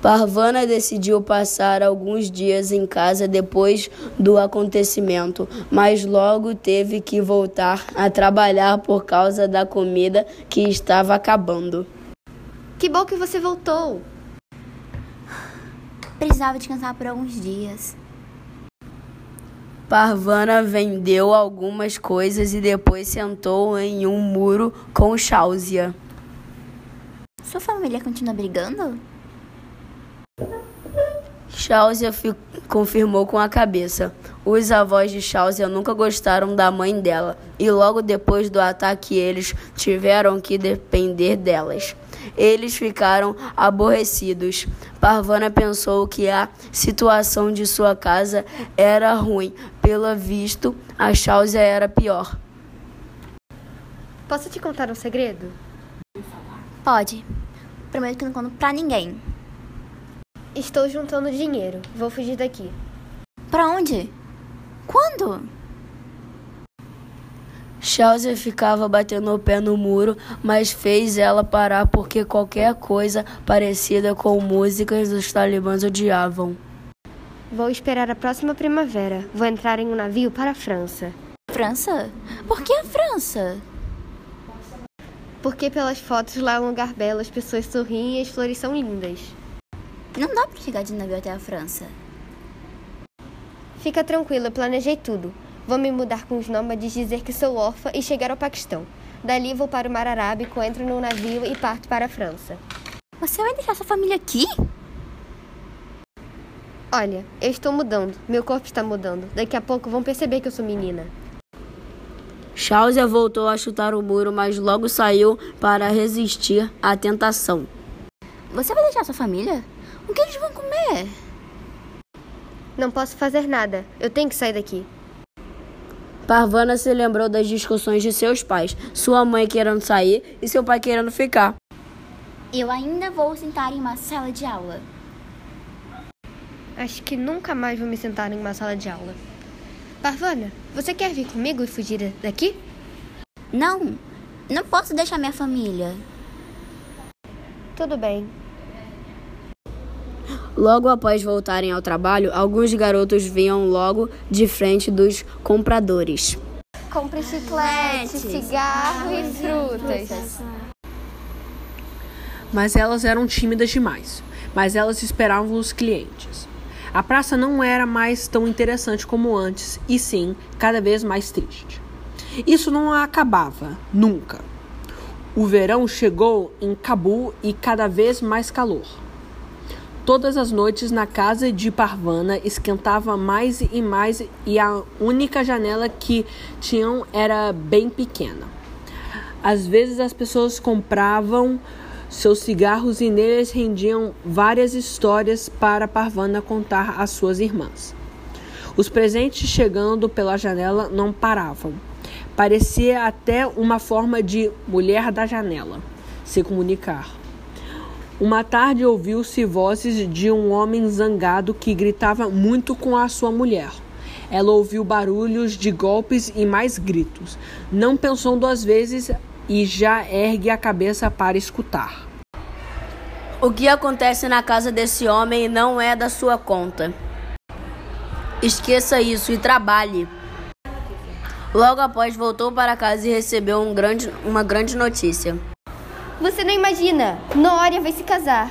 Parvana decidiu passar alguns dias em casa depois do acontecimento, mas logo teve que voltar a trabalhar por causa da comida que estava acabando. Que bom que você voltou! Precisava descansar por alguns dias. Parvana vendeu algumas coisas e depois sentou em um muro com Cháusia. Sua família continua brigando? Cháusia confirmou com a cabeça. Os avós de Cháusia nunca gostaram da mãe dela e logo depois do ataque eles tiveram que depender delas. Eles ficaram aborrecidos. Parvana pensou que a situação de sua casa era ruim. Pelo visto, a Cháusia era pior. Posso te contar um segredo? Pode. Prometo que não conto pra ninguém. Estou juntando dinheiro. Vou fugir daqui. Pra onde? Quando? Chelsea ficava batendo o pé no muro, mas fez ela parar porque qualquer coisa parecida com músicas dos talibãs odiavam. Vou esperar a próxima primavera. Vou entrar em um navio para a França. França? Por que a França? Porque pelas fotos lá é um lugar belo, as pessoas sorriem e as flores são lindas. Não dá para chegar de navio até a França. Fica tranquila, planejei tudo. Vou me mudar com os nômades, dizer que sou órfã e chegar ao Paquistão. Dali vou para o Mar Arábico, entro num navio e parto para a França. Você vai deixar sua família aqui? Olha, eu estou mudando. Meu corpo está mudando. Daqui a pouco vão perceber que eu sou menina. Cháusia voltou a chutar o muro, mas logo saiu para resistir à tentação. Você vai deixar sua família? O que eles vão comer? Não posso fazer nada. Eu tenho que sair daqui. Parvana se lembrou das discussões de seus pais, sua mãe querendo sair e seu pai querendo ficar. Eu ainda vou sentar em uma sala de aula. Acho que nunca mais vou me sentar em uma sala de aula. Parvana, você quer vir comigo e fugir daqui? Não, não posso deixar minha família. Tudo bem. Logo após voltarem ao trabalho, alguns garotos vinham logo de frente dos compradores. Compre chiclete, cigarro e frutas. Mas elas eram tímidas demais. Mas elas esperavam os clientes. A praça não era mais tão interessante como antes, e sim cada vez mais triste. Isso não acabava, nunca. O verão chegou em Cabul e cada vez mais calor. Todas as noites na casa de Parvana esquentava mais e mais e a única janela que tinham era bem pequena. Às vezes as pessoas compravam seus cigarros e neles rendiam várias histórias para Parvana contar às suas irmãs. Os presentes chegando pela janela não paravam. Parecia até uma forma de mulher da janela se comunicar. Uma tarde ouviu-se vozes de um homem zangado que gritava muito com a sua mulher. Ela ouviu barulhos de golpes e mais gritos. Não pensou duas vezes e já ergue a cabeça para escutar. O que acontece na casa desse homem não é da sua conta. Esqueça isso e trabalhe. Logo após, voltou para casa e recebeu um grande, uma grande notícia. Você não imagina! Nória vai se casar.